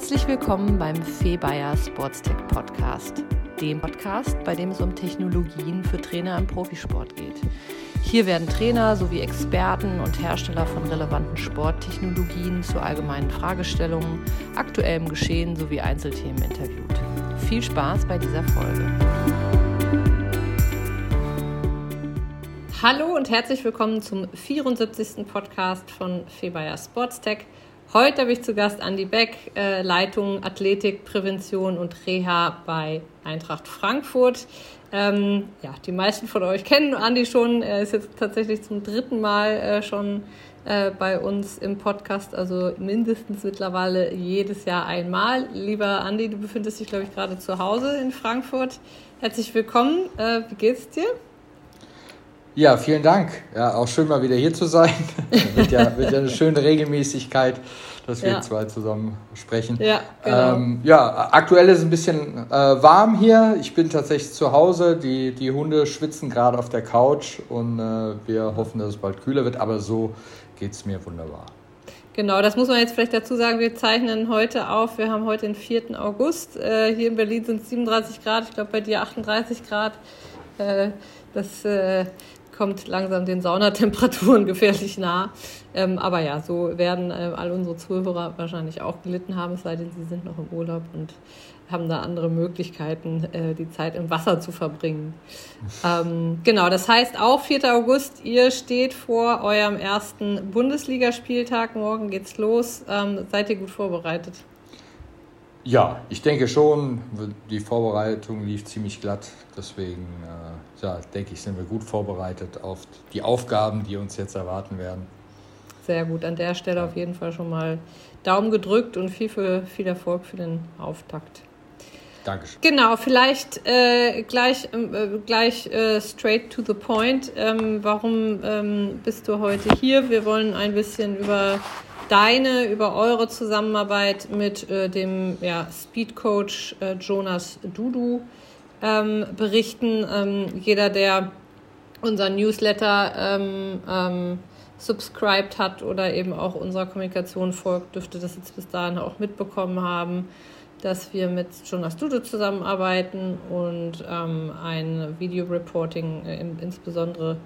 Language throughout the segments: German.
Herzlich willkommen beim Febayer Sportstech Podcast, dem Podcast, bei dem es um Technologien für Trainer im Profisport geht. Hier werden Trainer sowie Experten und Hersteller von relevanten Sporttechnologien zu allgemeinen Fragestellungen, aktuellem Geschehen sowie Einzelthemen interviewt. Viel Spaß bei dieser Folge. Hallo und herzlich willkommen zum 74. Podcast von Febayer Sportstech. Heute habe ich zu Gast Andi Beck, äh, Leitung Athletik, Prävention und Reha bei Eintracht Frankfurt. Ähm, ja, die meisten von euch kennen Andi schon. Er ist jetzt tatsächlich zum dritten Mal äh, schon äh, bei uns im Podcast, also mindestens mittlerweile jedes Jahr einmal. Lieber Andi, du befindest dich, glaube ich, gerade zu Hause in Frankfurt. Herzlich willkommen. Äh, wie geht's dir? Ja, vielen Dank. Ja, auch schön mal wieder hier zu sein. wird, ja, wird ja eine schöne Regelmäßigkeit, dass wir ja. zwei zusammen sprechen. Ja, genau. ähm, ja, aktuell ist es ein bisschen äh, warm hier. Ich bin tatsächlich zu Hause. Die, die Hunde schwitzen gerade auf der Couch und äh, wir hoffen, dass es bald kühler wird. Aber so geht es mir wunderbar. Genau, das muss man jetzt vielleicht dazu sagen. Wir zeichnen heute auf. Wir haben heute den 4. August. Äh, hier in Berlin sind es 37 Grad. Ich glaube, bei dir 38 Grad. Äh, das äh, kommt langsam den Saunatemperaturen gefährlich nah. Ähm, aber ja, so werden äh, all unsere Zuhörer wahrscheinlich auch gelitten haben, es sei denn, sie sind noch im Urlaub und haben da andere Möglichkeiten, äh, die Zeit im Wasser zu verbringen. Ähm, genau, das heißt auch 4. August, ihr steht vor eurem ersten Bundesligaspieltag. Morgen geht's los. Ähm, seid ihr gut vorbereitet? Ja, ich denke schon. Die Vorbereitung lief ziemlich glatt. Deswegen äh, ja, denke ich, sind wir gut vorbereitet auf die Aufgaben, die uns jetzt erwarten werden. Sehr gut. An der Stelle auf jeden Fall schon mal Daumen gedrückt und viel, für, viel Erfolg für den Auftakt. Dankeschön. Genau, vielleicht äh, gleich, äh, gleich äh, straight to the point. Ähm, warum ähm, bist du heute hier? Wir wollen ein bisschen über deine, über eure Zusammenarbeit mit äh, dem ja, Speed Coach äh, Jonas Dudu ähm, berichten. Ähm, jeder, der unseren Newsletter ähm, ähm, subscribed hat oder eben auch unserer Kommunikation folgt, dürfte das jetzt bis dahin auch mitbekommen haben dass wir mit Jonas Dudo zusammenarbeiten und ähm, ein Video-Reporting äh, insbesondere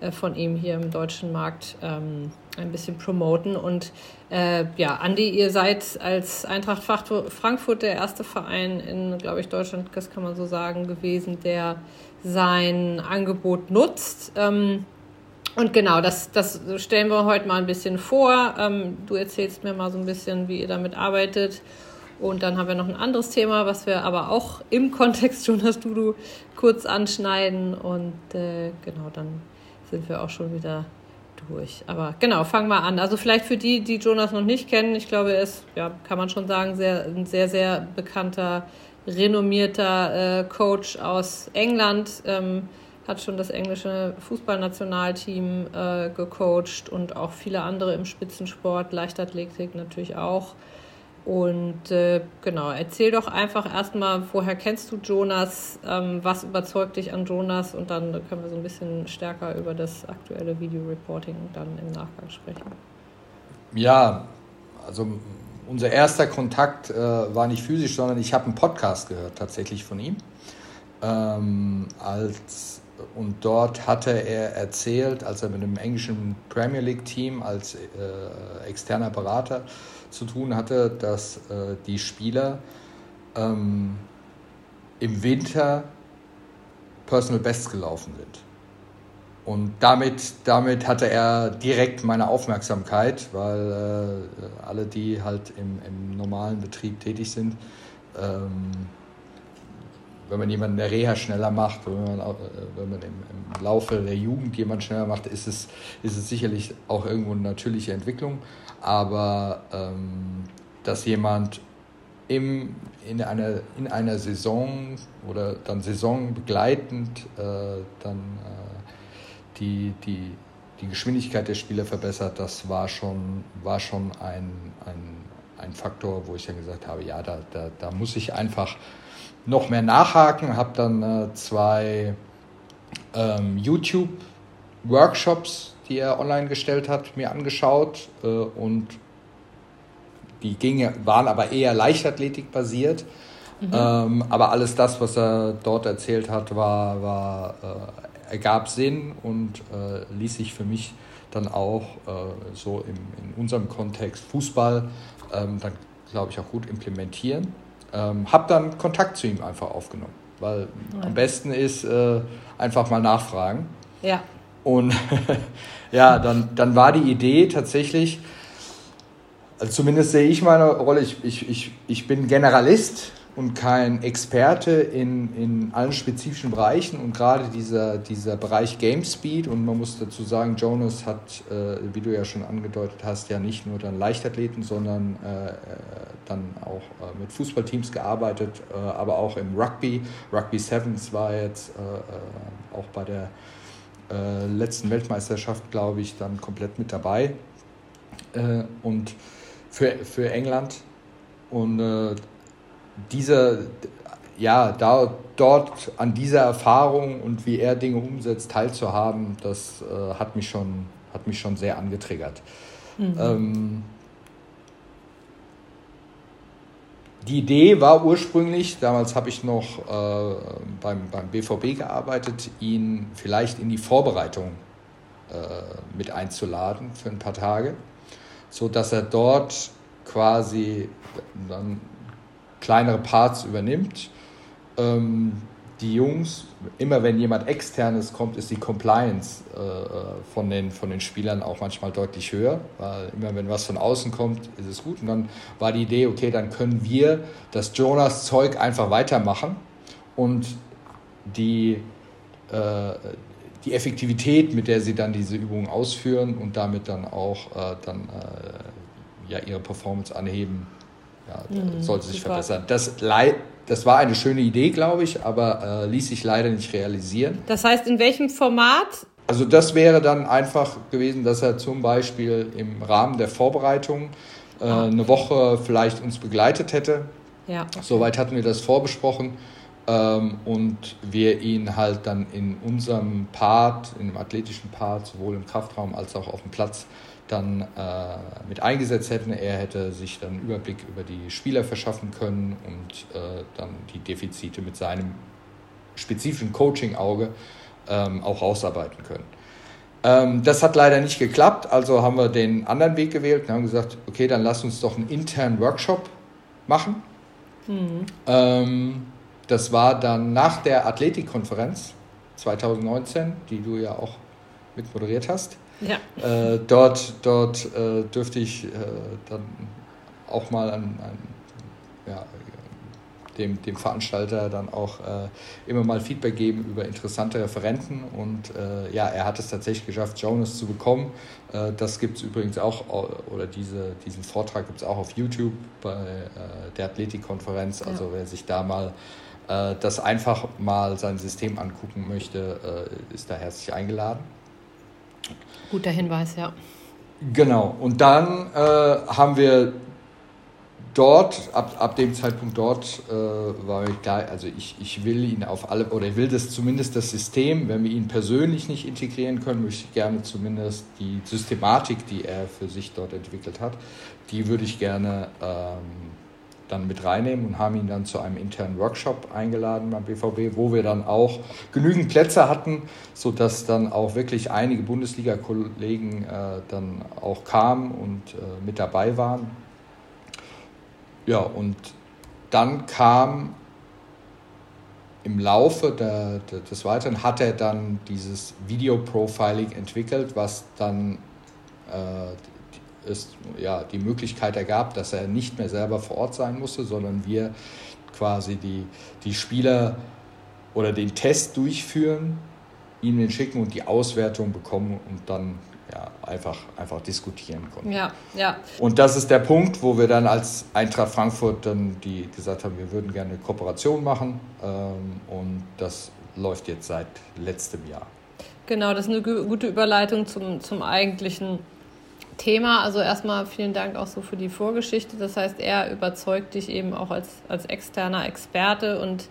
äh, von ihm hier im deutschen Markt ähm, ein bisschen promoten. Und äh, ja, Andi, ihr seid als Eintracht Frankfurt der erste Verein in, glaube ich, Deutschland, das kann man so sagen, gewesen, der sein Angebot nutzt. Ähm, und genau, das, das stellen wir heute mal ein bisschen vor. Ähm, du erzählst mir mal so ein bisschen, wie ihr damit arbeitet. Und dann haben wir noch ein anderes Thema, was wir aber auch im Kontext Jonas Dudu kurz anschneiden. Und äh, genau, dann sind wir auch schon wieder durch. Aber genau, fangen wir an. Also vielleicht für die, die Jonas noch nicht kennen, ich glaube, er ist, ja, kann man schon sagen, sehr, ein sehr, sehr bekannter, renommierter äh, Coach aus England. Ähm, hat schon das englische Fußballnationalteam äh, gecoacht und auch viele andere im Spitzensport, Leichtathletik natürlich auch. Und äh, genau, erzähl doch einfach erstmal, woher kennst du Jonas, ähm, was überzeugt dich an Jonas und dann können wir so ein bisschen stärker über das aktuelle Video-Reporting dann im Nachgang sprechen. Ja, also unser erster Kontakt äh, war nicht physisch, sondern ich habe einen Podcast gehört tatsächlich von ihm. Ähm, als, und dort hatte er erzählt, als er mit einem englischen Premier League-Team als äh, externer Berater zu tun hatte, dass äh, die Spieler ähm, im Winter Personal Bests gelaufen sind. Und damit, damit hatte er direkt meine Aufmerksamkeit, weil äh, alle, die halt im, im normalen Betrieb tätig sind, ähm, wenn man jemanden der Reha schneller macht, wenn man, äh, wenn man im, im, Laufe der Jugend jemanden schneller macht, ist es, ist es sicherlich auch irgendwo eine natürliche Entwicklung aber ähm, dass jemand im, in, einer, in einer Saison oder dann saisonbegleitend äh, dann äh, die, die, die Geschwindigkeit der Spieler verbessert, das war schon, war schon ein, ein, ein Faktor, wo ich dann gesagt habe, ja, da, da, da muss ich einfach noch mehr nachhaken, habe dann äh, zwei ähm, YouTube-Workshops die er online gestellt hat, mir angeschaut äh, und die ging, waren aber eher Leichtathletik basiert. Mhm. Ähm, aber alles das, was er dort erzählt hat, war, war äh, ergab Sinn und äh, ließ sich für mich dann auch äh, so im, in unserem Kontext Fußball ähm, dann, glaube ich, auch gut implementieren. Ähm, habe dann Kontakt zu ihm einfach aufgenommen, weil ja. am besten ist äh, einfach mal nachfragen. Ja. Und ja, dann, dann war die Idee tatsächlich, also zumindest sehe ich meine Rolle, ich, ich, ich, ich bin Generalist und kein Experte in, in allen spezifischen Bereichen und gerade dieser, dieser Bereich Game Speed und man muss dazu sagen, Jonas hat, äh, wie du ja schon angedeutet hast, ja nicht nur dann Leichtathleten, sondern äh, dann auch äh, mit Fußballteams gearbeitet, äh, aber auch im Rugby. Rugby Sevens war jetzt äh, äh, auch bei der letzten Weltmeisterschaft, glaube ich, dann komplett mit dabei und für, für England und dieser, ja, da, dort an dieser Erfahrung und wie er Dinge umsetzt, teilzuhaben, das äh, hat, mich schon, hat mich schon sehr angetriggert. Mhm. Ähm, die Idee war ursprünglich, damals habe ich noch äh, beim, beim BVB gearbeitet, ihn vielleicht in die Vorbereitung äh, mit einzuladen für ein paar Tage, sodass er dort quasi dann kleinere Parts übernimmt. Ähm, die Jungs, immer wenn jemand externes kommt, ist die Compliance äh, äh, von, den, von den Spielern auch manchmal deutlich höher, weil immer wenn was von außen kommt, ist es gut. Und dann war die Idee, okay, dann können wir das Jonas Zeug einfach weitermachen und die, äh, die Effektivität, mit der sie dann diese Übungen ausführen und damit dann auch äh, dann, äh, ja, ihre Performance anheben, ja, mhm, sollte sich super. verbessern. Das, das war eine schöne Idee, glaube ich, aber äh, ließ sich leider nicht realisieren. Das heißt, in welchem Format? Also das wäre dann einfach gewesen, dass er zum Beispiel im Rahmen der Vorbereitung äh, ah. eine Woche vielleicht uns begleitet hätte. Ja. Soweit hatten wir das vorbesprochen. Ähm, und wir ihn halt dann in unserem Part, in dem athletischen Part, sowohl im Kraftraum als auch auf dem Platz, dann äh, mit eingesetzt hätten. Er hätte sich dann einen Überblick über die Spieler verschaffen können und äh, dann die Defizite mit seinem spezifischen Coaching-Auge ähm, auch rausarbeiten können. Ähm, das hat leider nicht geklappt, also haben wir den anderen Weg gewählt und haben gesagt, okay, dann lass uns doch einen internen Workshop machen. Mhm. Ähm, das war dann nach der Athletikkonferenz 2019, die du ja auch mit moderiert hast. Ja. Äh, dort dort äh, dürfte ich äh, dann auch mal an, an ja, dem, dem Veranstalter dann auch äh, immer mal Feedback geben über interessante Referenten. Und äh, ja, er hat es tatsächlich geschafft, Jonas zu bekommen. Äh, das gibt es übrigens auch, oder diese, diesen Vortrag gibt es auch auf YouTube bei der Athletikkonferenz. Also ja. wer sich da mal das einfach mal sein System angucken möchte, ist da herzlich eingeladen. Guter Hinweis, ja. Genau. Und dann äh, haben wir dort, ab, ab dem Zeitpunkt dort, äh, war mir klar, also ich, ich will ihn auf alle, oder ich will das zumindest das System, wenn wir ihn persönlich nicht integrieren können, möchte ich gerne zumindest die Systematik, die er für sich dort entwickelt hat, die würde ich gerne ähm, dann mit reinnehmen und haben ihn dann zu einem internen Workshop eingeladen beim BVB, wo wir dann auch genügend Plätze hatten, sodass dann auch wirklich einige Bundesliga-Kollegen äh, dann auch kamen und äh, mit dabei waren. Ja, und dann kam im Laufe der, der, des Weiteren, hat er dann dieses Video-Profiling entwickelt, was dann äh, es ja, die Möglichkeit ergab, dass er nicht mehr selber vor Ort sein musste, sondern wir quasi die, die Spieler oder den Test durchführen, ihnen den schicken und die Auswertung bekommen und dann ja, einfach, einfach diskutieren konnten. Ja, ja. Und das ist der Punkt, wo wir dann als Eintracht Frankfurt dann die gesagt haben, wir würden gerne eine Kooperation machen ähm, und das läuft jetzt seit letztem Jahr. Genau, das ist eine gute Überleitung zum, zum eigentlichen Thema. Also erstmal vielen Dank auch so für die Vorgeschichte. Das heißt, er überzeugt dich eben auch als, als externer Experte und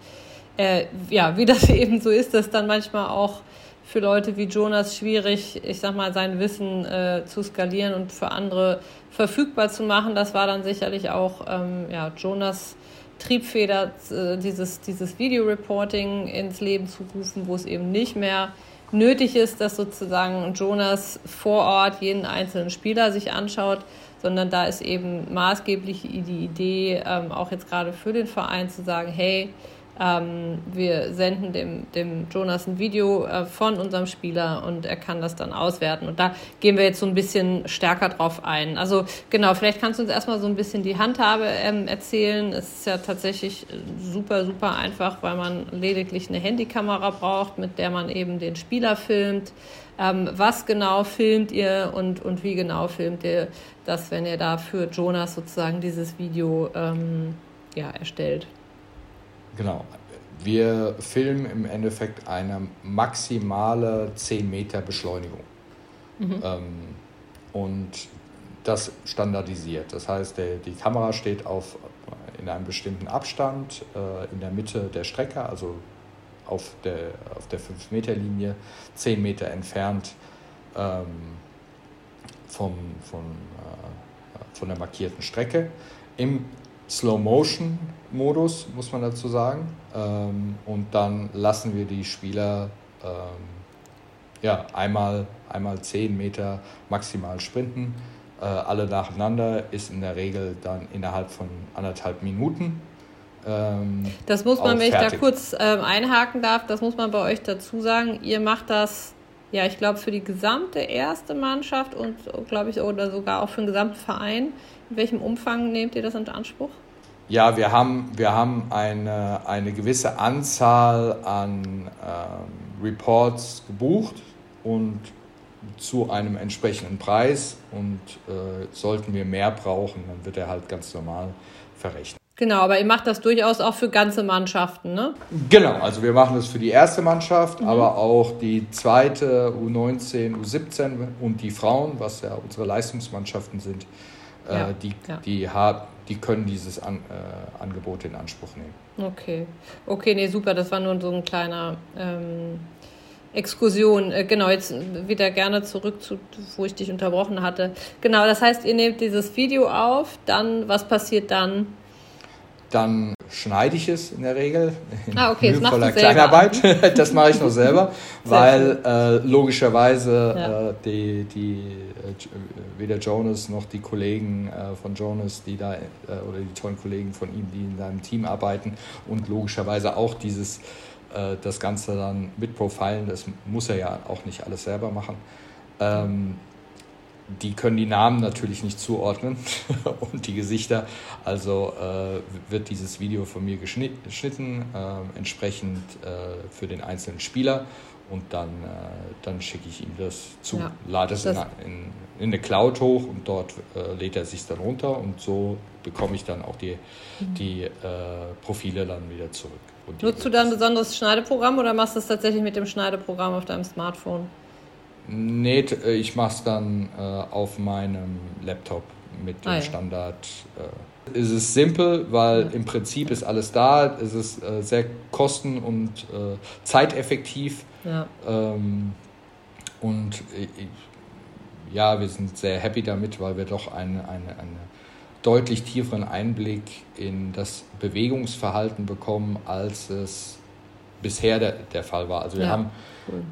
äh, ja, wie das eben so ist, dass dann manchmal auch für Leute wie Jonas schwierig, ich sag mal, sein Wissen äh, zu skalieren und für andere verfügbar zu machen. Das war dann sicherlich auch ähm, ja, Jonas Triebfeder, äh, dieses, dieses Video-Reporting ins Leben zu rufen, wo es eben nicht mehr nötig ist, dass sozusagen Jonas vor Ort jeden einzelnen Spieler sich anschaut, sondern da ist eben maßgeblich die Idee, ähm, auch jetzt gerade für den Verein zu sagen, hey, ähm, wir senden dem, dem Jonas ein Video äh, von unserem Spieler und er kann das dann auswerten. Und da gehen wir jetzt so ein bisschen stärker drauf ein. Also genau, vielleicht kannst du uns erstmal so ein bisschen die Handhabe ähm, erzählen. Es ist ja tatsächlich super, super einfach, weil man lediglich eine Handykamera braucht, mit der man eben den Spieler filmt. Ähm, was genau filmt ihr und, und wie genau filmt ihr das, wenn ihr da für Jonas sozusagen dieses Video ähm, ja, erstellt? Genau. Wir filmen im Endeffekt eine maximale 10 Meter Beschleunigung. Mhm. Ähm, und das standardisiert. Das heißt, der, die Kamera steht auf, in einem bestimmten Abstand äh, in der Mitte der Strecke, also auf der, auf der 5-Meter-Linie, 10 Meter entfernt ähm, vom, von, äh, von der markierten Strecke. Im Slow-Motion-Modus, muss man dazu sagen. Ähm, und dann lassen wir die Spieler ähm, ja, einmal, einmal 10 Meter maximal sprinten. Äh, alle nacheinander ist in der Regel dann innerhalb von anderthalb Minuten. Ähm, das muss man, wenn fertig. ich da kurz ähm, einhaken darf, das muss man bei euch dazu sagen. Ihr macht das, ja, ich glaube, für die gesamte erste Mannschaft und, glaube ich, oder sogar auch für den gesamten Verein. In welchem Umfang nehmt ihr das in Anspruch? Ja, wir haben, wir haben eine, eine gewisse Anzahl an ähm, Reports gebucht und zu einem entsprechenden Preis. Und äh, sollten wir mehr brauchen, dann wird er halt ganz normal verrechnet. Genau, aber ihr macht das durchaus auch für ganze Mannschaften, ne? Genau, also wir machen das für die erste Mannschaft, mhm. aber auch die zweite, U19, U17 und die Frauen, was ja unsere Leistungsmannschaften sind. Ja, äh, die, ja. die, die können dieses An, äh, Angebot in Anspruch nehmen. Okay. Okay, nee, super. Das war nur so ein kleiner ähm, Exkursion. Äh, genau, jetzt wieder gerne zurück zu, wo ich dich unterbrochen hatte. Genau, das heißt, ihr nehmt dieses Video auf, dann, was passiert dann? Dann schneide ich es in der Regel. In ah, okay, du Kleinarbeit. das mache ich noch selber, weil äh, logischerweise ja. äh, die, die äh, weder Jonas noch die Kollegen äh, von Jonas, die da äh, oder die tollen Kollegen von ihm, die in seinem Team arbeiten und logischerweise auch dieses äh, das Ganze dann mit Profilen, das muss er ja auch nicht alles selber machen. Ähm, die können die Namen natürlich nicht zuordnen und die Gesichter. Also äh, wird dieses Video von mir geschnitten, äh, entsprechend äh, für den einzelnen Spieler und dann, äh, dann schicke ich ihm das zu, ja, lade es in, in, in, eine Cloud hoch und dort äh, lädt er sich dann runter und so bekomme ich dann auch die, mhm. die äh, Profile dann wieder zurück. Nutzt du da ein besonderes Schneideprogramm oder machst du es tatsächlich mit dem Schneideprogramm auf deinem Smartphone? Nee, äh, ich mache es dann äh, auf meinem Laptop mit dem ah, ja. Standard. Äh. Es ist simpel, weil ja. im Prinzip ist alles da. Es ist äh, sehr kosten- und äh, zeiteffektiv. Ja. Ähm, und äh, ja, wir sind sehr happy damit, weil wir doch einen eine, eine deutlich tieferen Einblick in das Bewegungsverhalten bekommen, als es bisher der, der Fall war. Also wir haben cool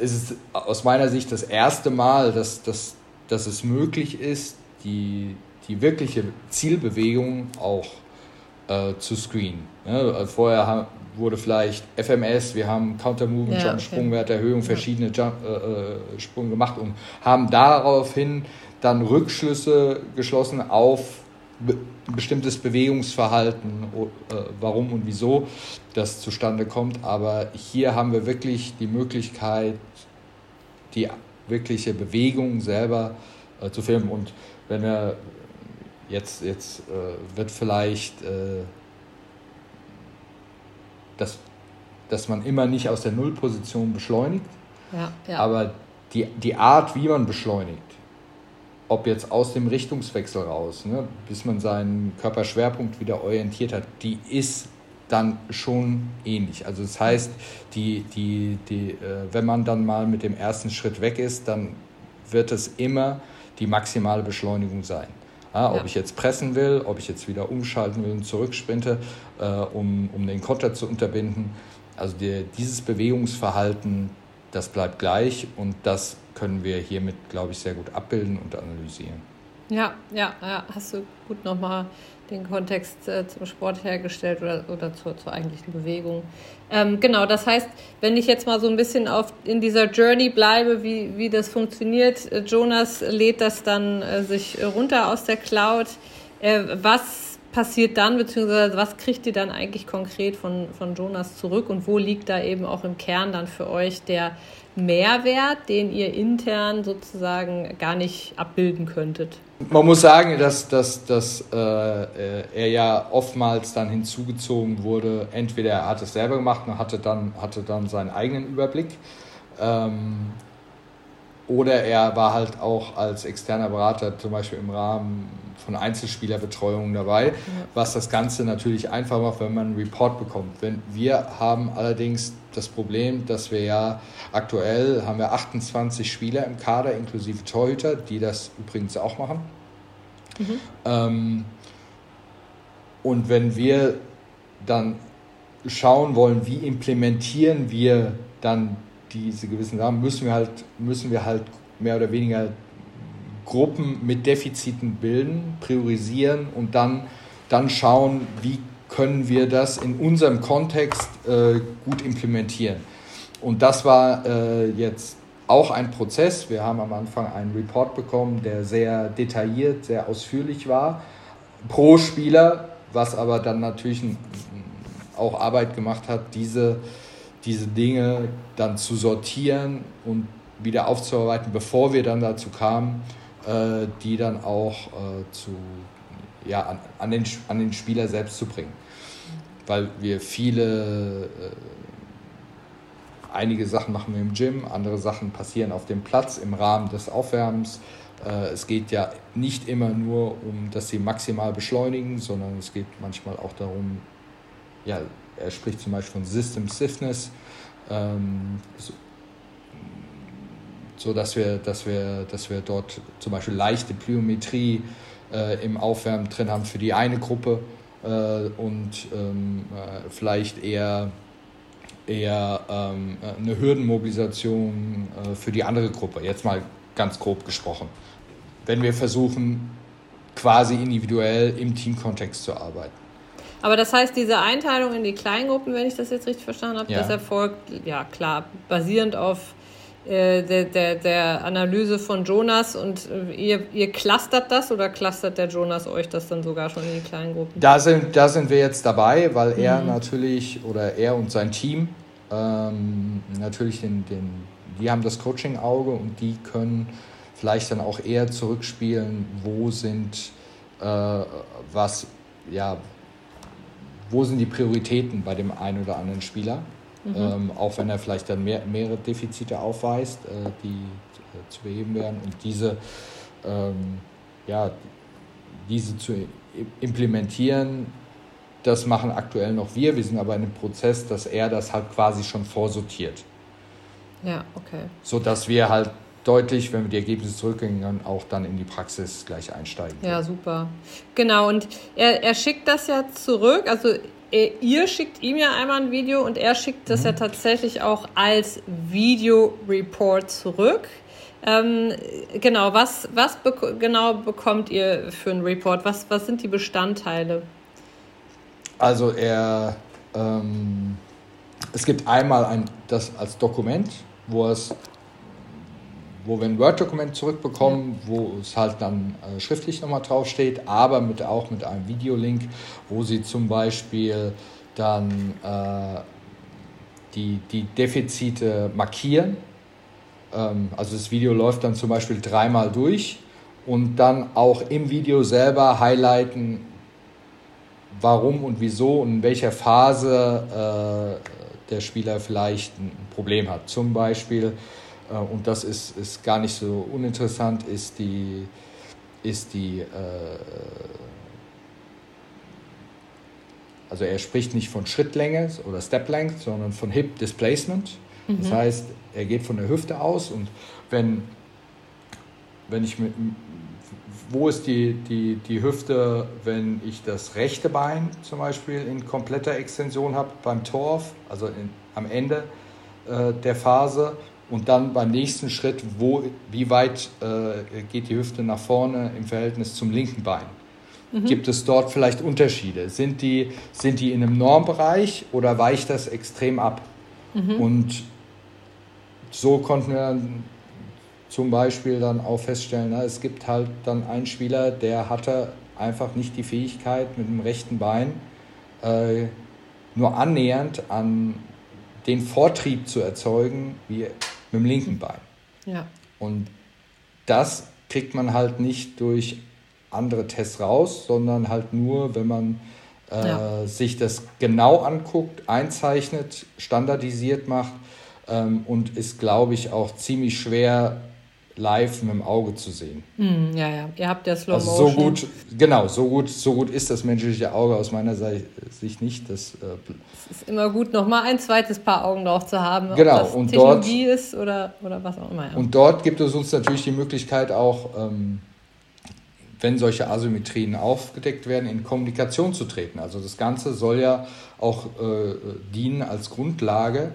es ist aus meiner Sicht das erste Mal, dass, dass, dass es möglich ist, die, die wirkliche Zielbewegung auch äh, zu screenen. Ja, vorher wurde vielleicht FMS, wir haben Counter Movement, ja, Jump, okay. Sprungwerterhöhung, verschiedene Jump, äh, äh, Sprünge gemacht und haben daraufhin dann Rückschlüsse geschlossen auf bestimmtes Bewegungsverhalten, äh, warum und wieso das zustande kommt. Aber hier haben wir wirklich die Möglichkeit, die wirkliche Bewegung selber äh, zu filmen. Und wenn er jetzt, jetzt äh, wird vielleicht, äh, dass, dass man immer nicht aus der Nullposition beschleunigt, ja, ja. aber die, die Art, wie man beschleunigt, ob jetzt aus dem Richtungswechsel raus, ne, bis man seinen Körperschwerpunkt wieder orientiert hat, die ist dann schon ähnlich. Also das heißt, die, die, die, äh, wenn man dann mal mit dem ersten Schritt weg ist, dann wird es immer die maximale Beschleunigung sein. Ja, ob ja. ich jetzt pressen will, ob ich jetzt wieder umschalten will und zurücksprinte, äh, um, um den Konter zu unterbinden. Also die, dieses Bewegungsverhalten, das bleibt gleich und das können wir hiermit, glaube ich, sehr gut abbilden und analysieren. Ja, ja, ja, hast du gut nochmal den Kontext äh, zum Sport hergestellt oder, oder zur, zur eigentlichen Bewegung. Ähm, genau, das heißt, wenn ich jetzt mal so ein bisschen auf, in dieser Journey bleibe, wie, wie das funktioniert, äh, Jonas lädt das dann äh, sich runter aus der Cloud. Äh, was passiert dann, beziehungsweise was kriegt ihr dann eigentlich konkret von, von Jonas zurück und wo liegt da eben auch im Kern dann für euch der Mehrwert, den ihr intern sozusagen gar nicht abbilden könntet? Man muss sagen, dass, dass, dass äh, er ja oftmals dann hinzugezogen wurde. Entweder er hat es selber gemacht und hatte dann, hatte dann seinen eigenen Überblick. Ähm, oder er war halt auch als externer Berater zum Beispiel im Rahmen von Einzelspielerbetreuung dabei, ja. was das Ganze natürlich einfach macht, wenn man einen Report bekommt. Wenn wir haben allerdings das Problem, dass wir ja aktuell haben wir 28 Spieler im Kader inklusive Torhüter, die das übrigens auch machen. Mhm. Ähm, und wenn wir dann schauen wollen, wie implementieren wir dann diese gewissen Sachen, müssen wir halt, müssen wir halt mehr oder weniger Gruppen mit Defiziten bilden, priorisieren und dann, dann schauen, wie können wir das in unserem Kontext äh, gut implementieren. Und das war äh, jetzt auch ein Prozess. Wir haben am Anfang einen Report bekommen, der sehr detailliert, sehr ausführlich war, pro Spieler, was aber dann natürlich auch Arbeit gemacht hat, diese, diese Dinge dann zu sortieren und wieder aufzuarbeiten, bevor wir dann dazu kamen, äh, die dann auch äh, zu, ja, an, an, den, an den Spieler selbst zu bringen. Weil wir viele, äh, einige Sachen machen wir im Gym, andere Sachen passieren auf dem Platz im Rahmen des Aufwärmens. Äh, es geht ja nicht immer nur um, dass sie maximal beschleunigen, sondern es geht manchmal auch darum, ja, er spricht zum Beispiel von System Stiffness. Ähm, so, so dass wir, dass wir, dass wir dort zum Beispiel leichte Plyometrie äh, im Aufwärmen drin haben für die eine Gruppe äh, und ähm, äh, vielleicht eher, eher ähm, eine Hürdenmobilisation äh, für die andere Gruppe. Jetzt mal ganz grob gesprochen. Wenn wir versuchen, quasi individuell im Teamkontext zu arbeiten. Aber das heißt, diese Einteilung in die Kleingruppen, wenn ich das jetzt richtig verstanden habe, ja. das erfolgt, ja klar, basierend auf äh, der, der, der Analyse von Jonas und äh, ihr, ihr clustert das oder clustert der Jonas euch das dann sogar schon in die kleinen Gruppen? Da sind, da sind wir jetzt dabei, weil mhm. er natürlich oder er und sein Team ähm, natürlich den, den, die haben das Coaching-Auge und die können vielleicht dann auch eher zurückspielen, wo sind äh, was, ja, wo sind die Prioritäten bei dem einen oder anderen Spieler. Mhm. Ähm, auch wenn er vielleicht dann mehr, mehrere Defizite aufweist, äh, die äh, zu beheben werden. Und diese, ähm, ja, diese zu implementieren, das machen aktuell noch wir. Wir sind aber in einem Prozess, dass er das halt quasi schon vorsortiert. Ja, okay. So dass wir halt deutlich, wenn wir die Ergebnisse zurückgehen, auch dann in die Praxis gleich einsteigen. Ja, super. Genau, und er, er schickt das ja zurück. Also äh, ihr schickt ihm ja einmal ein Video und er schickt das mhm. ja tatsächlich auch als Video-Report zurück. Ähm, genau, was, was bek genau bekommt ihr für einen Report? Was, was sind die Bestandteile? Also er, ähm, es gibt einmal ein, das als Dokument, wo es wo wir ein Word-Dokument zurückbekommen, ja. wo es halt dann äh, schriftlich nochmal draufsteht, aber mit, auch mit einem Videolink, wo Sie zum Beispiel dann äh, die, die Defizite markieren. Ähm, also das Video läuft dann zum Beispiel dreimal durch und dann auch im Video selber highlighten, warum und wieso und in welcher Phase äh, der Spieler vielleicht ein Problem hat. Zum Beispiel äh, und das ist, ist gar nicht so uninteressant, ist die, ist die, äh, Also er spricht nicht von Schrittlänge oder Step Length, sondern von Hip Displacement. Mhm. Das heißt, er geht von der Hüfte aus und wenn, wenn ich mit, wo ist die, die, die Hüfte, wenn ich das rechte Bein zum Beispiel in kompletter Extension habe beim Torf, also in, am Ende äh, der Phase und dann beim nächsten Schritt, wo, wie weit äh, geht die Hüfte nach vorne im Verhältnis zum linken Bein. Mhm. Gibt es dort vielleicht Unterschiede? Sind die, sind die in einem Normbereich oder weicht das extrem ab? Mhm. Und so konnten wir zum Beispiel dann auch feststellen, na, es gibt halt dann einen Spieler, der hatte einfach nicht die Fähigkeit mit dem rechten Bein äh, nur annähernd an den Vortrieb zu erzeugen wie mit dem linken Bein. Ja. Und das kriegt man halt nicht durch andere Tests raus, sondern halt nur, wenn man äh, ja. sich das genau anguckt, einzeichnet, standardisiert macht ähm, und ist, glaube ich, auch ziemlich schwer live mit dem Auge zu sehen. Mm, ja, ja, ihr habt ja Slow also so gut, genau, so gut, so gut ist das menschliche Auge aus meiner Sicht nicht. Das, äh, es ist immer gut, noch mal ein zweites Paar Augen drauf zu haben, genau, ob das und Technologie dort, ist oder, oder was auch immer. Ja. Und dort gibt es uns natürlich die Möglichkeit auch, ähm, wenn solche Asymmetrien aufgedeckt werden, in Kommunikation zu treten. Also das Ganze soll ja auch äh, dienen als Grundlage,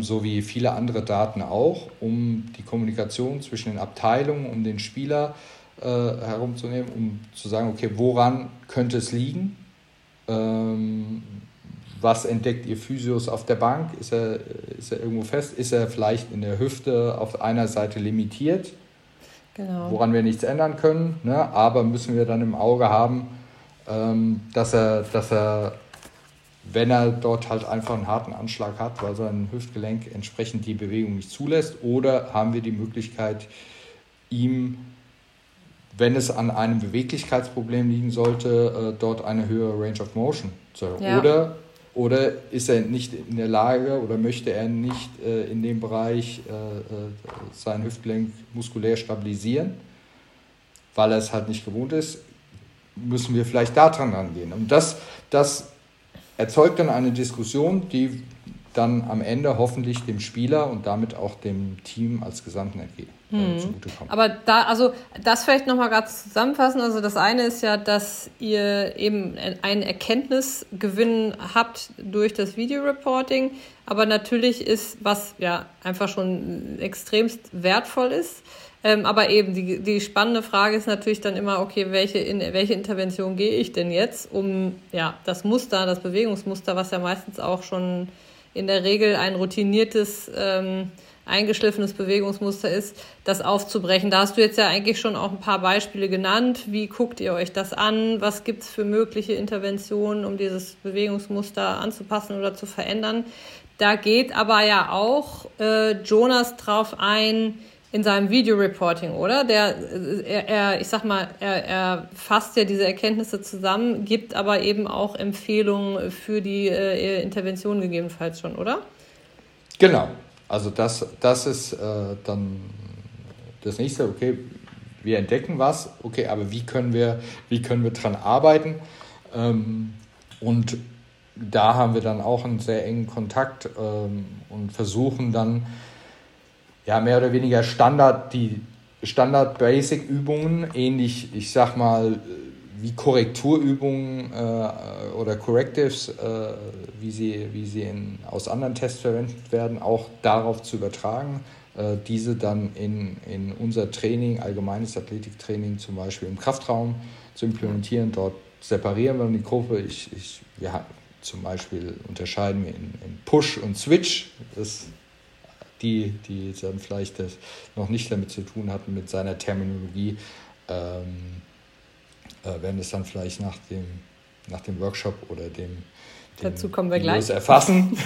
so wie viele andere Daten auch, um die Kommunikation zwischen den Abteilungen, um den Spieler äh, herumzunehmen, um zu sagen, okay, woran könnte es liegen? Ähm, was entdeckt Ihr Physios auf der Bank? Ist er, ist er irgendwo fest? Ist er vielleicht in der Hüfte auf einer Seite limitiert? Genau. Woran wir nichts ändern können, ne? aber müssen wir dann im Auge haben, ähm, dass, er, dass er wenn er dort halt einfach einen harten Anschlag hat, weil sein Hüftgelenk entsprechend die Bewegung nicht zulässt, oder haben wir die Möglichkeit, ihm, wenn es an einem Beweglichkeitsproblem liegen sollte, äh, dort eine höhere Range of Motion zu haben. Ja. Oder, oder ist er nicht in der Lage oder möchte er nicht äh, in dem Bereich äh, sein Hüftgelenk muskulär stabilisieren, weil er es halt nicht gewohnt ist, müssen wir vielleicht daran angehen. Und das, das erzeugt dann eine Diskussion, die dann am Ende hoffentlich dem Spieler und damit auch dem Team als Gesamten entgeht. Äh, hm. Zugutekommt. Aber da, also das vielleicht nochmal gerade zusammenfassen. Also das eine ist ja, dass ihr eben einen Erkenntnisgewinn habt durch das Videoreporting. Aber natürlich ist, was ja einfach schon extremst wertvoll ist, ähm, aber eben, die, die spannende Frage ist natürlich dann immer, okay, welche, in welche Intervention gehe ich denn jetzt, um ja, das Muster, das Bewegungsmuster, was ja meistens auch schon in der Regel ein routiniertes, ähm, eingeschliffenes Bewegungsmuster ist, das aufzubrechen. Da hast du jetzt ja eigentlich schon auch ein paar Beispiele genannt. Wie guckt ihr euch das an? Was gibt es für mögliche Interventionen, um dieses Bewegungsmuster anzupassen oder zu verändern? Da geht aber ja auch äh, Jonas drauf ein, in seinem Videoreporting, oder? Der, er, er, ich sag mal, er, er fasst ja diese Erkenntnisse zusammen, gibt aber eben auch Empfehlungen für die äh, Intervention gegebenenfalls schon, oder? Genau. Also das, das ist äh, dann das nächste, okay, wir entdecken was, okay, aber wie können wir, wie können wir dran arbeiten? Ähm, und da haben wir dann auch einen sehr engen Kontakt ähm, und versuchen dann ja, mehr oder weniger Standard, die Standard-Basic-Übungen, ähnlich, ich sag mal, wie Korrekturübungen äh, oder Correctives, äh, wie sie, wie sie in, aus anderen Tests verwendet werden, auch darauf zu übertragen, äh, diese dann in, in unser Training, allgemeines Athletiktraining, zum Beispiel im Kraftraum zu implementieren. Dort separieren wir die Gruppe. Ich, ich, wir zum Beispiel unterscheiden wir in, in Push und Switch. Das die, die dann vielleicht das noch nicht damit zu tun hatten mit seiner Terminologie, ähm, äh, werden es dann vielleicht nach dem, nach dem Workshop oder dem, dem Dazu kommen wir gleich. erfassen.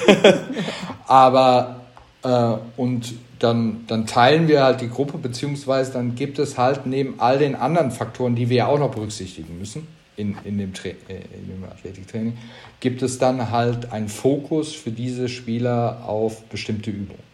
Aber äh, und dann, dann teilen wir halt die Gruppe, beziehungsweise dann gibt es halt neben all den anderen Faktoren, die wir ja auch noch berücksichtigen müssen in, in, dem, Tra äh, in dem Athletiktraining, gibt es dann halt einen Fokus für diese Spieler auf bestimmte Übungen.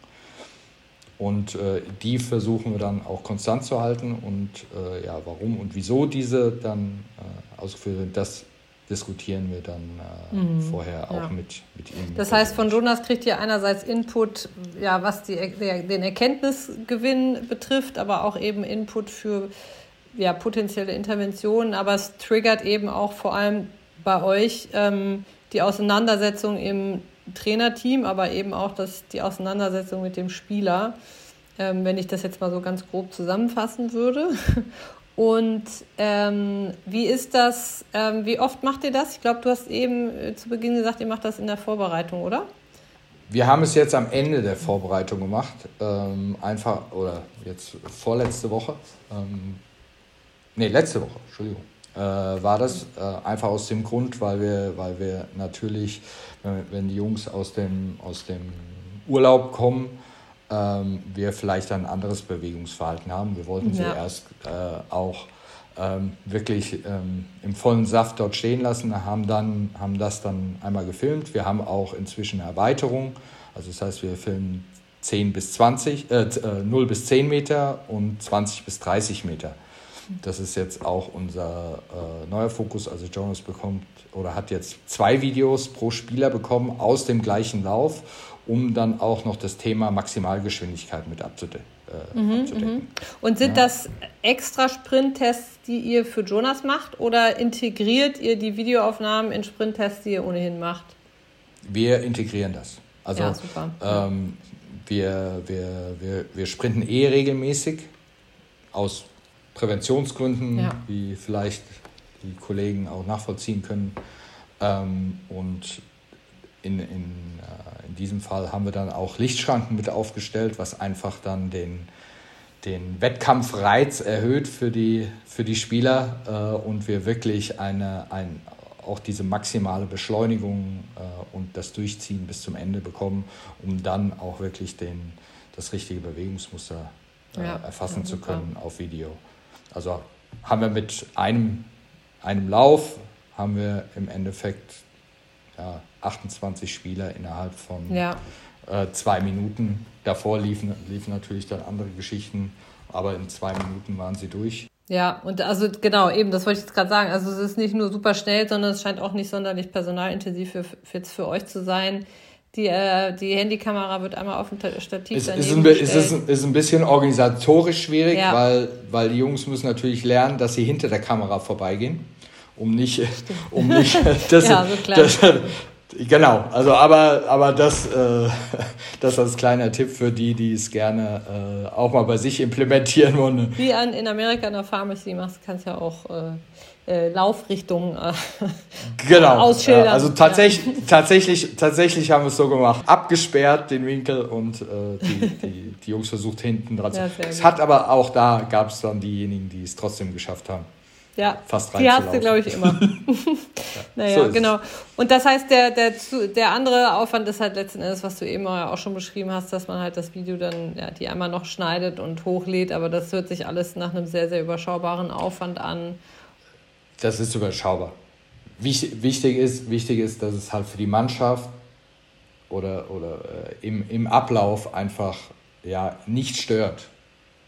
Und äh, die versuchen wir dann auch konstant zu halten. Und äh, ja, warum und wieso diese dann äh, ausgeführt sind, das diskutieren wir dann äh, mhm. vorher auch ja. mit, mit ihm. Das heißt, von Jonas kriegt ihr einerseits Input, ja, was die, den Erkenntnisgewinn betrifft, aber auch eben Input für ja, potenzielle Interventionen. Aber es triggert eben auch vor allem bei euch ähm, die Auseinandersetzung im Trainerteam, aber eben auch das, die Auseinandersetzung mit dem Spieler, ähm, wenn ich das jetzt mal so ganz grob zusammenfassen würde. Und ähm, wie ist das, ähm, wie oft macht ihr das? Ich glaube, du hast eben äh, zu Beginn gesagt, ihr macht das in der Vorbereitung, oder? Wir haben es jetzt am Ende der Vorbereitung gemacht, ähm, einfach, oder jetzt vorletzte Woche, ähm, nee, letzte Woche, Entschuldigung, war das äh, einfach aus dem Grund, weil wir, weil wir natürlich, wenn, die Jungs aus dem, aus dem Urlaub kommen, ähm, wir vielleicht ein anderes Bewegungsverhalten haben. Wir wollten sie erst äh, auch ähm, wirklich ähm, im vollen Saft dort stehen lassen, haben, dann, haben das dann einmal gefilmt. Wir haben auch inzwischen Erweiterung, also das heißt, wir filmen 10 bis 20, äh, 0 äh, bis 10 Meter und 20 bis 30 Meter. Das ist jetzt auch unser äh, neuer Fokus. Also Jonas bekommt oder hat jetzt zwei Videos pro Spieler bekommen aus dem gleichen Lauf um dann auch noch das Thema Maximalgeschwindigkeit mit äh, mhm, abzudecken. Mhm. Und sind ja. das extra Sprinttests, die ihr für Jonas macht oder integriert ihr die Videoaufnahmen in Sprinttests, die ihr ohnehin macht? Wir integrieren das. Also ja. Ähm, wir, wir, wir, wir sprinten eh regelmäßig aus Präventionsgründen, ja. wie vielleicht die Kollegen auch nachvollziehen können. Ähm, und in, in, äh, in diesem Fall haben wir dann auch Lichtschranken mit aufgestellt, was einfach dann den, den Wettkampfreiz erhöht für die, für die Spieler äh, und wir wirklich eine, ein, auch diese maximale Beschleunigung äh, und das Durchziehen bis zum Ende bekommen, um dann auch wirklich den, das richtige Bewegungsmuster äh, ja, erfassen zu können auf Video. Also haben wir mit einem, einem Lauf, haben wir im Endeffekt ja, 28 Spieler innerhalb von ja. äh, zwei Minuten. Davor liefen, liefen natürlich dann andere Geschichten, aber in zwei Minuten waren sie durch. Ja, und also genau, eben, das wollte ich jetzt gerade sagen. Also es ist nicht nur super schnell, sondern es scheint auch nicht sonderlich personalintensiv für, für, für euch zu sein. Die, äh, die Handykamera wird einmal auf dem Stativ es ist ein, ist, ist, ist ein bisschen organisatorisch schwierig, ja. weil, weil die Jungs müssen natürlich lernen, dass sie hinter der Kamera vorbeigehen um nicht, um nicht das, ja, so das, Genau, also aber, aber das, äh, das als kleiner Tipp für die, die es gerne äh, auch mal bei sich implementieren wollen. Wie an, in Amerika in der Pharmacy machst, kannst ja auch äh, äh Laufrichtungen äh, genau. ausschildern. Ja, also tatsächlich, ja. tatsächlich, tatsächlich haben wir es so gemacht. Abgesperrt den Winkel und äh, die, die, die Jungs versucht hinten dran zu. Ja, es hat aber auch da gab es dann diejenigen, die es trotzdem geschafft haben. Ja, fast die hast du, glaube ich, immer. naja, so genau. Und das heißt, der, der, der andere Aufwand ist halt letzten Endes, was du eben auch schon beschrieben hast, dass man halt das Video dann, ja, die einmal noch schneidet und hochlädt, aber das hört sich alles nach einem sehr, sehr überschaubaren Aufwand an. Das ist überschaubar. Wichtig ist, wichtig ist, dass es halt für die Mannschaft oder, oder äh, im, im Ablauf einfach ja, nicht stört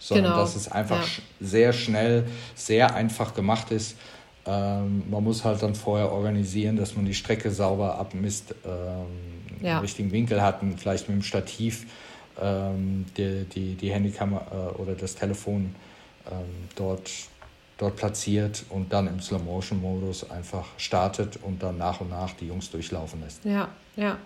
sondern genau. dass es einfach ja. sehr schnell, sehr einfach gemacht ist. Ähm, man muss halt dann vorher organisieren, dass man die Strecke sauber abmisst, ähm, ja. richtigen Winkel hat, vielleicht mit dem Stativ ähm, die, die, die Handykamera äh, oder das Telefon ähm, dort, dort platziert und dann im Slow-Motion-Modus einfach startet und dann nach und nach die Jungs durchlaufen lässt. Ja, ja.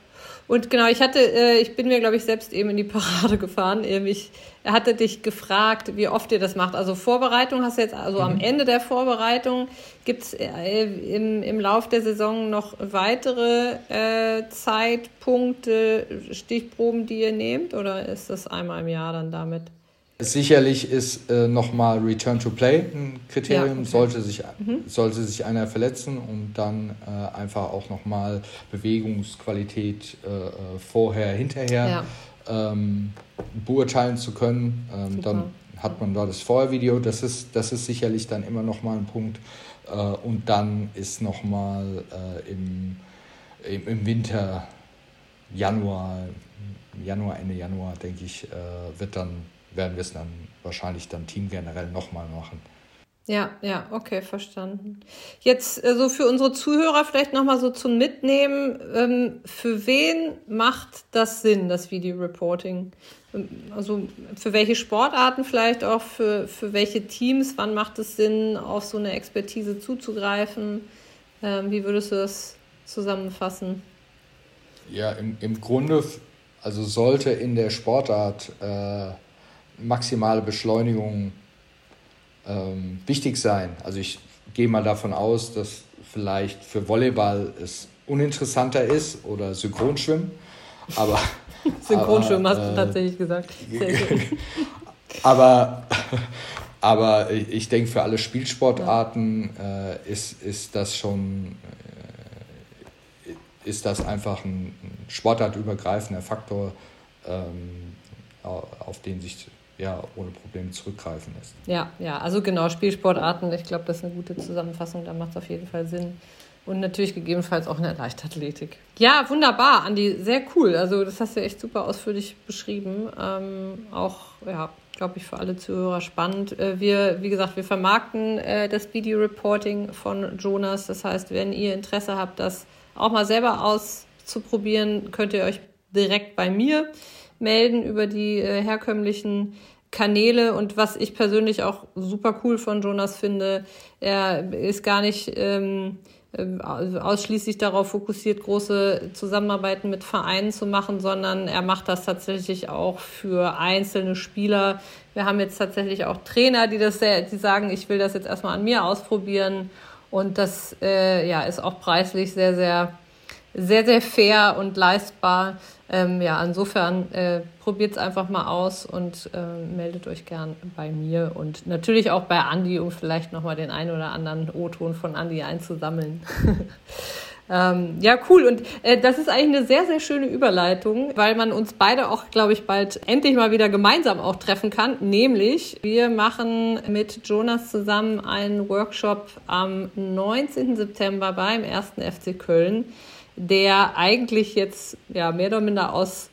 Und genau, ich hatte, äh, ich bin mir, glaube ich, selbst eben in die Parade gefahren. Ich, er hatte dich gefragt, wie oft ihr das macht. Also Vorbereitung hast du jetzt, also mhm. am Ende der Vorbereitung, gibt es äh, im, im Lauf der Saison noch weitere äh, Zeitpunkte, Stichproben, die ihr nehmt? Oder ist das einmal im Jahr dann damit? Sicherlich ist äh, nochmal Return to Play ein Kriterium. Ja, okay. sollte, sich, mhm. sollte sich einer verletzen und dann äh, einfach auch nochmal Bewegungsqualität äh, äh, vorher, hinterher ja. ähm, beurteilen zu können. Ähm, dann hat man da das Vorhervideo. Das ist, das ist sicherlich dann immer nochmal ein Punkt. Äh, und dann ist nochmal äh, im, im, im Winter, Januar, Januar, Ende Januar, denke ich, äh, wird dann werden wir es dann wahrscheinlich dann Team generell nochmal machen. Ja, ja, okay, verstanden. Jetzt so also für unsere Zuhörer vielleicht nochmal so zum Mitnehmen. Ähm, für wen macht das Sinn, das Video-Reporting? Ähm, also für welche Sportarten vielleicht auch, für, für welche Teams? Wann macht es Sinn, auf so eine Expertise zuzugreifen? Ähm, wie würdest du das zusammenfassen? Ja, im, im Grunde, also sollte in der Sportart äh, maximale Beschleunigung ähm, wichtig sein. Also ich gehe mal davon aus, dass vielleicht für Volleyball es uninteressanter ist oder Synchronschwimmen. Aber Synchronschwimmen hast du äh, tatsächlich gesagt. aber aber ich denke, für alle Spielsportarten äh, ist, ist das schon äh, ist das einfach ein sportartübergreifender Faktor, ähm, auf den sich ja ohne Probleme zurückgreifen lässt. Ja, ja, also genau, Spielsportarten, ich glaube, das ist eine gute Zusammenfassung, da macht es auf jeden Fall Sinn. Und natürlich gegebenenfalls auch in der Leichtathletik. Ja, wunderbar, Andi, sehr cool. Also das hast du echt super ausführlich beschrieben. Ähm, auch, ja, glaube ich, für alle Zuhörer spannend. Äh, wir, wie gesagt, wir vermarkten äh, das Video Reporting von Jonas. Das heißt, wenn ihr Interesse habt, das auch mal selber auszuprobieren, könnt ihr euch direkt bei mir melden über die äh, herkömmlichen Kanäle und was ich persönlich auch super cool von Jonas finde, er ist gar nicht ähm, äh, ausschließlich darauf fokussiert, große Zusammenarbeiten mit Vereinen zu machen, sondern er macht das tatsächlich auch für einzelne Spieler. Wir haben jetzt tatsächlich auch Trainer, die das sehr, die sagen, ich will das jetzt erstmal an mir ausprobieren. Und das äh, ja, ist auch preislich sehr, sehr, sehr, sehr fair und leistbar. Ähm, ja, insofern äh, probiert es einfach mal aus und äh, meldet euch gern bei mir und natürlich auch bei Andi, um vielleicht nochmal den einen oder anderen O-Ton von Andi einzusammeln. ähm, ja, cool. Und äh, das ist eigentlich eine sehr, sehr schöne Überleitung, weil man uns beide auch, glaube ich, bald endlich mal wieder gemeinsam auch treffen kann. Nämlich, wir machen mit Jonas zusammen einen Workshop am 19. September beim 1. FC Köln der eigentlich jetzt ja mehr oder minder aus,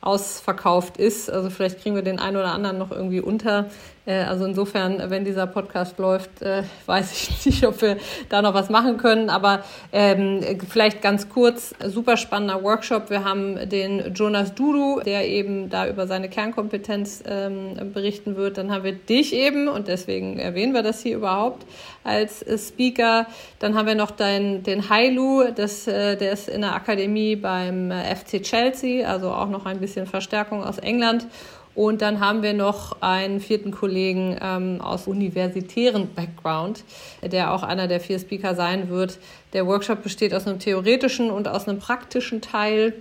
ausverkauft ist. Also vielleicht kriegen wir den einen oder anderen noch irgendwie unter. Äh, also insofern, wenn dieser Podcast läuft, äh, weiß ich nicht, ob wir da noch was machen können. Aber ähm, vielleicht ganz kurz, super spannender Workshop. Wir haben den Jonas Dudu, der eben da über seine Kernkompetenz ähm, berichten wird. Dann haben wir dich eben, und deswegen erwähnen wir das hier überhaupt, als Speaker. Dann haben wir noch dein, den Hailu, das, äh, der ist in der Akademie beim FC Chelsea, also auch noch ein bisschen Verstärkung aus England. Und dann haben wir noch einen vierten Kollegen ähm, aus universitären Background, der auch einer der vier Speaker sein wird. Der Workshop besteht aus einem theoretischen und aus einem praktischen Teil.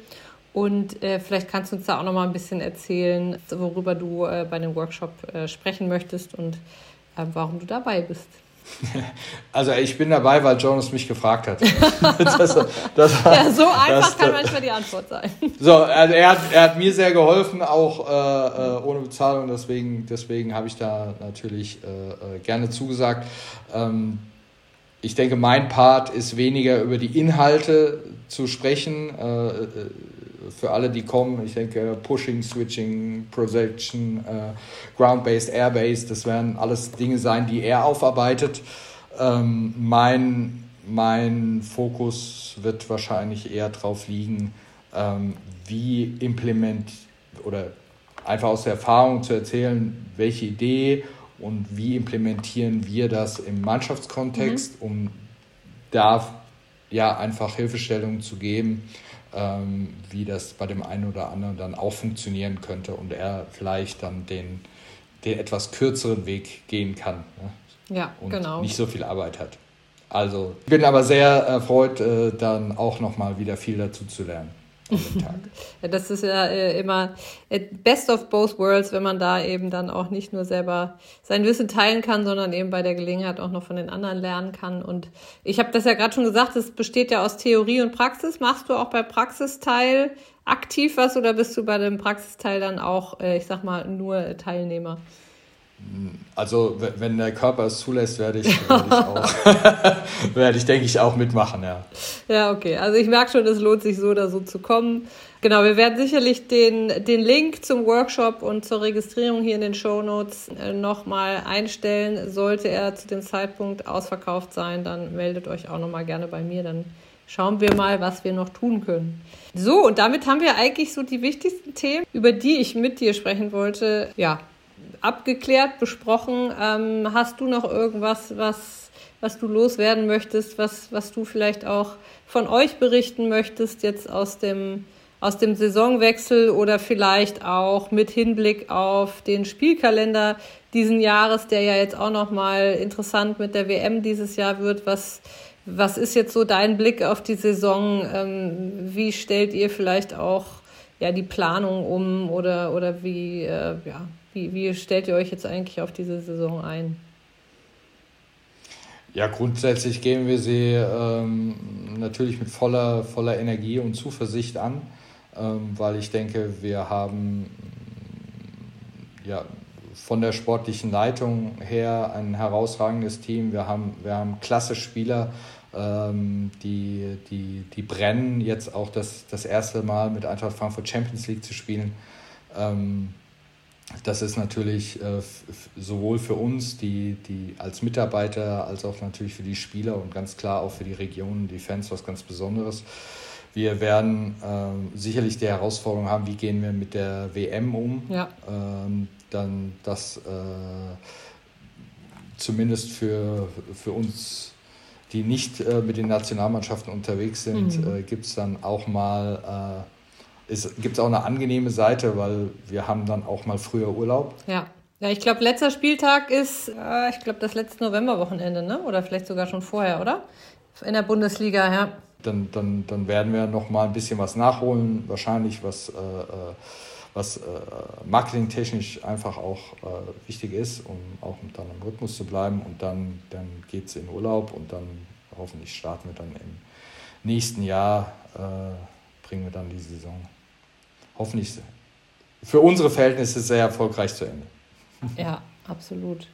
Und äh, vielleicht kannst du uns da auch noch mal ein bisschen erzählen, worüber du äh, bei dem Workshop äh, sprechen möchtest und äh, warum du dabei bist. Also ich bin dabei, weil Jonas mich gefragt hat. das, das, ja, so einfach das, kann manchmal die Antwort sein. So, also er hat, er hat mir sehr geholfen, auch äh, äh ohne Bezahlung, deswegen, deswegen habe ich da natürlich äh, äh, gerne zugesagt. Ähm, ich denke, mein Part ist weniger über die Inhalte zu sprechen. Äh, äh für alle, die kommen, ich denke, Pushing, Switching, Projection, äh, Ground-Based, Air-Based, das werden alles Dinge sein, die er aufarbeitet. Ähm, mein, mein Fokus wird wahrscheinlich eher darauf liegen, ähm, wie implement oder einfach aus der Erfahrung zu erzählen, welche Idee und wie implementieren wir das im Mannschaftskontext, mhm. um da ja einfach Hilfestellungen zu geben, ähm, wie das bei dem einen oder anderen dann auch funktionieren könnte und er vielleicht dann den, den etwas kürzeren Weg gehen kann. Ne? Ja, und genau. nicht so viel Arbeit hat. Also ich bin aber sehr erfreut, äh, dann auch nochmal wieder viel dazu zu lernen. ja, das ist ja äh, immer äh, best of both worlds, wenn man da eben dann auch nicht nur selber sein Wissen teilen kann, sondern eben bei der Gelegenheit auch noch von den anderen lernen kann. Und ich habe das ja gerade schon gesagt, es besteht ja aus Theorie und Praxis. Machst du auch bei Praxisteil aktiv was oder bist du bei dem Praxisteil dann auch, äh, ich sag mal, nur Teilnehmer? Also wenn der Körper es zulässt, werde ich, werde ich auch, werde ich, denke ich, auch mitmachen, ja. Ja, okay. Also ich merke schon, es lohnt sich so oder so zu kommen. Genau, wir werden sicherlich den, den Link zum Workshop und zur Registrierung hier in den Show Notes äh, nochmal einstellen. Sollte er zu dem Zeitpunkt ausverkauft sein, dann meldet euch auch nochmal gerne bei mir. Dann schauen wir mal, was wir noch tun können. So, und damit haben wir eigentlich so die wichtigsten Themen, über die ich mit dir sprechen wollte, ja, abgeklärt, besprochen. Ähm, hast du noch irgendwas, was, was du loswerden möchtest, was, was du vielleicht auch von euch berichten möchtest, jetzt aus dem aus dem Saisonwechsel oder vielleicht auch mit Hinblick auf den Spielkalender diesen Jahres, der ja jetzt auch noch mal interessant mit der WM dieses Jahr wird. Was, was ist jetzt so dein Blick auf die Saison? Ähm, wie stellt ihr vielleicht auch ja, die Planung um oder, oder wie, äh, ja, wie, wie stellt ihr euch jetzt eigentlich auf diese Saison ein? Ja, grundsätzlich gehen wir sie ähm, natürlich mit voller, voller Energie und Zuversicht an. Ähm, weil ich denke, wir haben ja, von der sportlichen Leitung her ein herausragendes Team. Wir haben, wir haben klasse Spieler, ähm, die, die, die brennen, jetzt auch das, das erste Mal mit Eintracht Frankfurt Champions League zu spielen. Ähm, das ist natürlich äh, sowohl für uns, die, die als Mitarbeiter, als auch natürlich für die Spieler und ganz klar auch für die Region, die Fans was ganz Besonderes. Wir werden äh, sicherlich die Herausforderung haben, wie gehen wir mit der WM um. Ja. Ähm, dann das äh, zumindest für, für uns, die nicht äh, mit den Nationalmannschaften unterwegs sind, mhm. Äh, gibt es dann auch mal, äh, es gibt auch eine angenehme Seite, weil wir haben dann auch mal früher Urlaub. Ja. Ja, ich glaube, letzter Spieltag ist, äh, ich glaube, das letzte Novemberwochenende, ne? Oder vielleicht sogar schon vorher, oder? In der Bundesliga, ja dann, dann, dann werden wir noch mal ein bisschen was nachholen, wahrscheinlich was, äh, äh was äh, marketingtechnisch einfach auch äh, wichtig ist, um auch dann im Rhythmus zu bleiben. Und dann, dann geht es in Urlaub und dann hoffentlich starten wir dann im nächsten Jahr, äh, bringen wir dann die Saison hoffentlich für unsere Verhältnisse sehr erfolgreich zu Ende. Ja, absolut.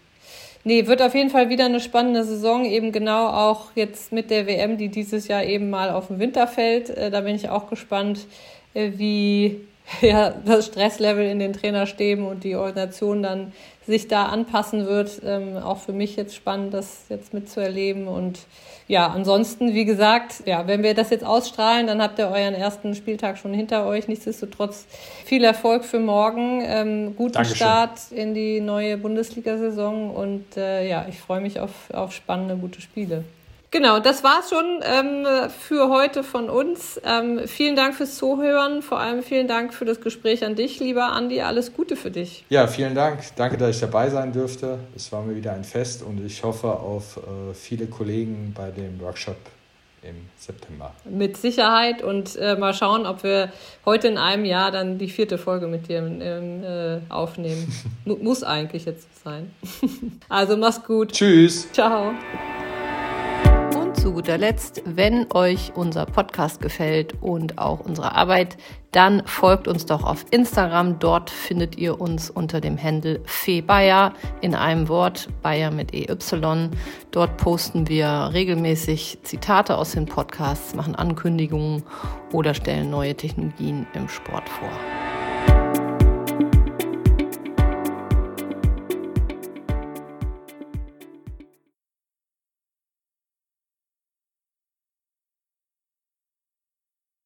Nee, wird auf jeden Fall wieder eine spannende Saison, eben genau auch jetzt mit der WM, die dieses Jahr eben mal auf den Winter fällt. Äh, da bin ich auch gespannt, äh, wie ja, das Stresslevel in den Trainerstäben und die Organisation dann sich da anpassen wird. Ähm, auch für mich jetzt spannend, das jetzt mitzuerleben. Und ja, ansonsten, wie gesagt, ja, wenn wir das jetzt ausstrahlen, dann habt ihr euren ersten Spieltag schon hinter euch. Nichtsdestotrotz viel Erfolg für morgen. Ähm, guten Dankeschön. Start in die neue Bundesliga-Saison und äh, ja, ich freue mich auf, auf spannende, gute Spiele. Genau, das war's schon ähm, für heute von uns. Ähm, vielen Dank fürs Zuhören. Vor allem vielen Dank für das Gespräch an dich, lieber Andi. Alles Gute für dich. Ja, vielen Dank. Danke, dass ich dabei sein dürfte. Es war mir wieder ein Fest und ich hoffe auf äh, viele Kollegen bei dem Workshop im September. Mit Sicherheit und äh, mal schauen, ob wir heute in einem Jahr dann die vierte Folge mit dir äh, aufnehmen. Muss eigentlich jetzt sein. also mach's gut. Tschüss. Ciao zu guter Letzt, wenn euch unser Podcast gefällt und auch unsere Arbeit, dann folgt uns doch auf Instagram. Dort findet ihr uns unter dem Handel Febayer in einem Wort, Bayer mit EY. Dort posten wir regelmäßig Zitate aus den Podcasts, machen Ankündigungen oder stellen neue Technologien im Sport vor.